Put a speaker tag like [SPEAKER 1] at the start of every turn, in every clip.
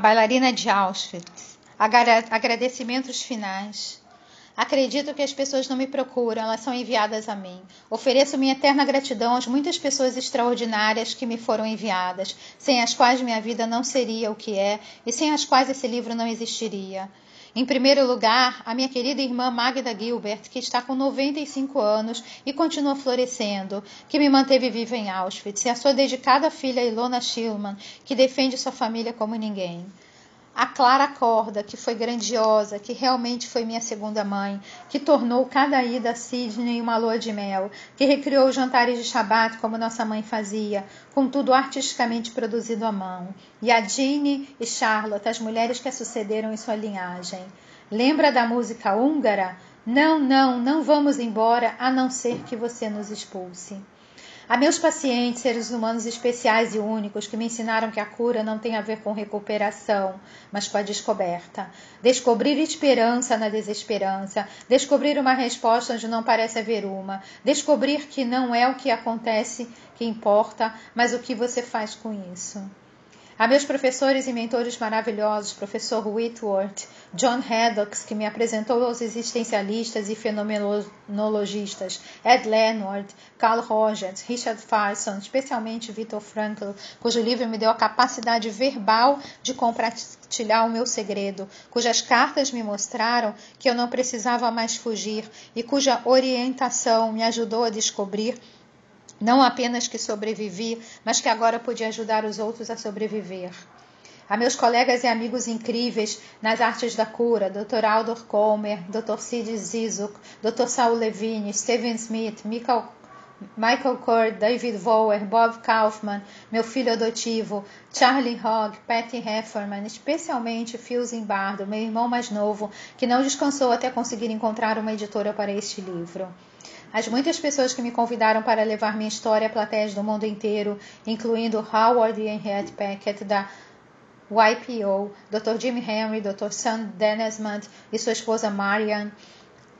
[SPEAKER 1] bailarina de Auschwitz. Agradecimentos finais. Acredito que as pessoas não me procuram, elas são enviadas a mim. Ofereço minha eterna gratidão às muitas pessoas extraordinárias que me foram enviadas, sem as quais minha vida não seria o que é e sem as quais esse livro não existiria. Em primeiro lugar, a minha querida irmã Magda Gilbert, que está com 95 anos e continua florescendo, que me manteve viva em Auschwitz, e a sua dedicada filha Ilona Schillmann, que defende sua família como ninguém. A Clara Corda, que foi grandiosa, que realmente foi minha segunda mãe, que tornou cada ida a Sydney uma lua de mel, que recriou jantares de Shabat como nossa mãe fazia, com tudo artisticamente produzido à mão. E a Jeanne e Charlotte, as mulheres que a sucederam em sua linhagem. Lembra da música húngara? Não, não, não vamos embora a não ser que você nos expulse. A meus pacientes, seres humanos especiais e únicos, que me ensinaram que a cura não tem a ver com recuperação, mas com a descoberta. Descobrir esperança na desesperança, descobrir uma resposta onde não parece haver uma, descobrir que não é o que acontece que importa, mas o que você faz com isso. A meus professores e mentores maravilhosos, professor Whitworth, John Haddock, que me apresentou aos existencialistas e fenomenologistas, Ed Leonard, Carl Rogers, Richard Farson, especialmente Viktor Frankl, cujo livro me deu a capacidade verbal de compartilhar o meu segredo, cujas cartas me mostraram que eu não precisava mais fugir e cuja orientação me ajudou a descobrir não apenas que sobrevivi, mas que agora podia ajudar os outros a sobreviver. A meus colegas e amigos incríveis nas artes da cura, Dr. Aldor Colmer, Dr. Sid Zizuk, Dr. Saul Levine, Steven Smith, Michael, Michael Kurt, David Vower, Bob Kaufman, meu filho adotivo, Charlie Hogg, Patty Hefferman, especialmente Phil Zimbardo, meu irmão mais novo, que não descansou até conseguir encontrar uma editora para este livro. As muitas pessoas que me convidaram para levar minha história a plateias do mundo inteiro, incluindo Howard e Henriette Packett da YPO, Dr. Jim Henry, Dr. Sam Dennismont e sua esposa Marian,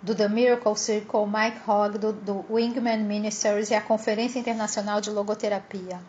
[SPEAKER 1] do The Miracle Circle, Mike Hogg, do, do Wingman Ministries e a Conferência Internacional de Logoterapia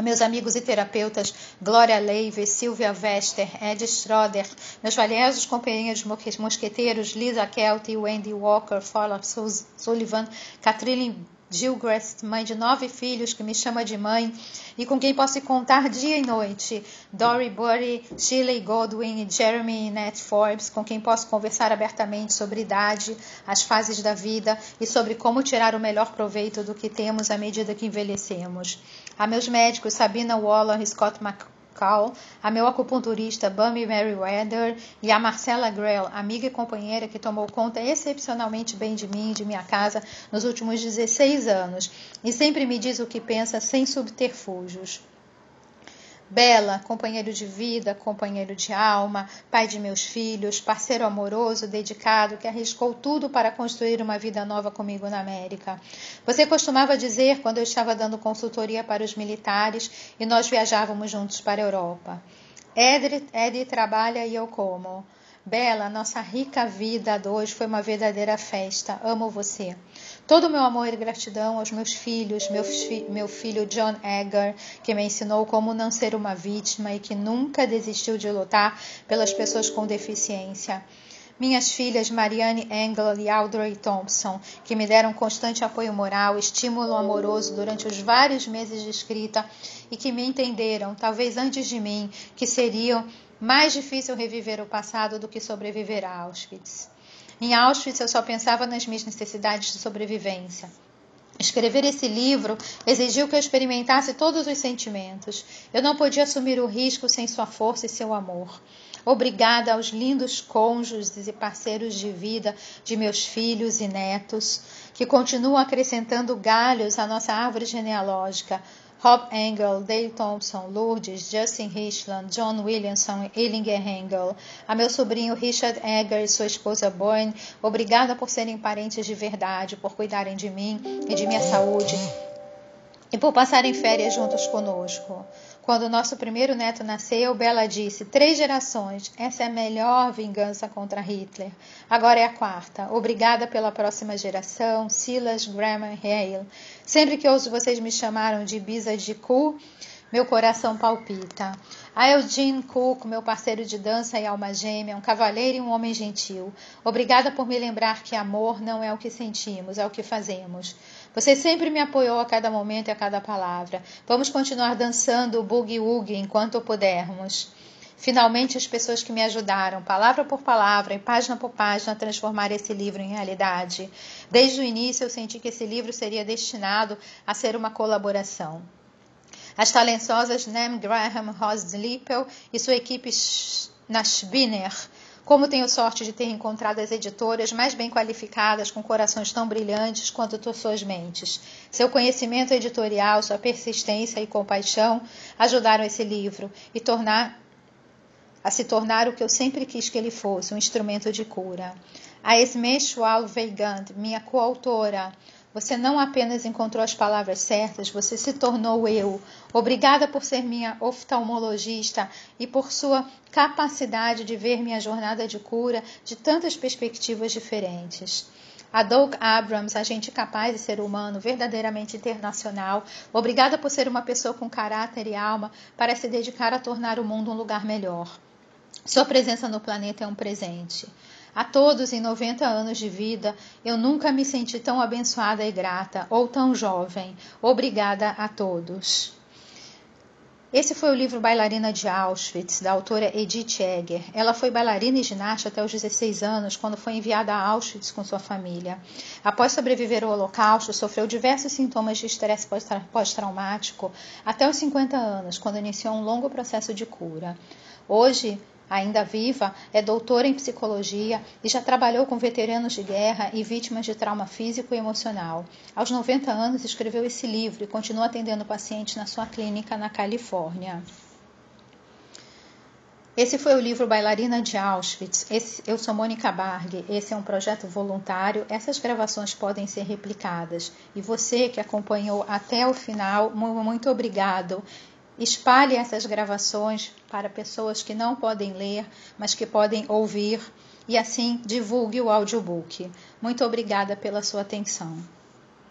[SPEAKER 1] meus amigos e terapeutas Glória Leive, Silvia Wester, Ed Schroeder, meus valiosos companheiros mosqueteiros Lisa Kelty, Wendy Walker, Fowler Sullivan, Catherine Gilchrist, mãe de nove filhos, que me chama de mãe e com quem posso contar dia e noite. Dory Burry, Shirley Godwin, Jeremy e Nat Forbes, com quem posso conversar abertamente sobre idade, as fases da vida e sobre como tirar o melhor proveito do que temos à medida que envelhecemos. A meus médicos Sabina Waller e Scott McCall, a meu acupunturista Bummy Merriweather e a Marcela Grell, amiga e companheira que tomou conta excepcionalmente bem de mim e de minha casa nos últimos 16 anos e sempre me diz o que pensa sem subterfúgios. Bela, companheiro de vida, companheiro de alma, pai de meus filhos, parceiro amoroso, dedicado, que arriscou tudo para construir uma vida nova comigo na América. Você costumava dizer quando eu estava dando consultoria para os militares e nós viajávamos juntos para a Europa. Ed, trabalha e eu como. Bela, nossa rica vida a dois foi uma verdadeira festa. Amo você. Todo o meu amor e gratidão aos meus filhos, meu, fi meu filho John Edgar, que me ensinou como não ser uma vítima e que nunca desistiu de lutar pelas pessoas com deficiência. Minhas filhas Marianne Engel e Audrey Thompson, que me deram constante apoio moral, estímulo amoroso durante os vários meses de escrita e que me entenderam, talvez antes de mim, que seria mais difícil reviver o passado do que sobreviver a Auschwitz. Em Auschwitz, eu só pensava nas minhas necessidades de sobrevivência. Escrever esse livro exigiu que eu experimentasse todos os sentimentos. Eu não podia assumir o risco sem sua força e seu amor. Obrigada aos lindos cônjuges e parceiros de vida de meus filhos e netos, que continuam acrescentando galhos à nossa árvore genealógica, Rob Engel, Dale Thompson, Lourdes, Justin Richland, John Williamson Ellinger Engel. A meu sobrinho Richard Egger e sua esposa Boyne, obrigada por serem parentes de verdade, por cuidarem de mim e de minha saúde e por passarem férias juntos conosco. Quando nosso primeiro neto nasceu, Bela disse: Três gerações, essa é a melhor vingança contra Hitler. Agora é a quarta. Obrigada pela próxima geração, Silas Graham Hale. Sempre que ouço vocês me chamaram de Bisa de Cu, meu coração palpita. A Eugene Cook, meu parceiro de dança e alma gêmea, um cavalheiro e um homem gentil. Obrigada por me lembrar que amor não é o que sentimos, é o que fazemos. Você sempre me apoiou a cada momento e a cada palavra. Vamos continuar dançando o boogie-woogie enquanto pudermos. Finalmente, as pessoas que me ajudaram, palavra por palavra e página por página, a transformar esse livro em realidade. Desde o início, eu senti que esse livro seria destinado a ser uma colaboração. As talentosas Nem Graham, Rose Lippel e sua equipe na Spinner como tenho sorte de ter encontrado as editoras mais bem qualificadas, com corações tão brilhantes quanto suas mentes. Seu conhecimento editorial, sua persistência e compaixão ajudaram esse livro e tornar, a se tornar o que eu sempre quis que ele fosse, um instrumento de cura. A Esme Schwal Weigand, minha coautora, você não apenas encontrou as palavras certas, você se tornou eu. Obrigada por ser minha oftalmologista e por sua capacidade de ver minha jornada de cura de tantas perspectivas diferentes. A Doug Abrams, agente capaz de ser humano, verdadeiramente internacional, obrigada por ser uma pessoa com caráter e alma para se dedicar a tornar o mundo um lugar melhor. Sua presença no planeta é um presente. A todos em 90 anos de vida, eu nunca me senti tão abençoada e grata, ou tão jovem. Obrigada a todos. Esse foi o livro Bailarina de Auschwitz, da autora Edith Egger. Ela foi bailarina e ginasta até os 16 anos, quando foi enviada a Auschwitz com sua família. Após sobreviver ao Holocausto, sofreu diversos sintomas de estresse pós-traumático até os 50 anos, quando iniciou um longo processo de cura. Hoje, ainda viva, é doutora em psicologia e já trabalhou com veteranos de guerra e vítimas de trauma físico e emocional. Aos 90 anos, escreveu esse livro e continua atendendo pacientes na sua clínica na Califórnia. Esse foi o livro Bailarina de Auschwitz. Esse, eu sou Mônica Barg. Esse é um projeto voluntário. Essas gravações podem ser replicadas. E você que acompanhou até o final, muito obrigado. Espalhe essas gravações para pessoas que não podem ler, mas que podem ouvir, e assim divulgue o audiobook. Muito obrigada pela sua atenção.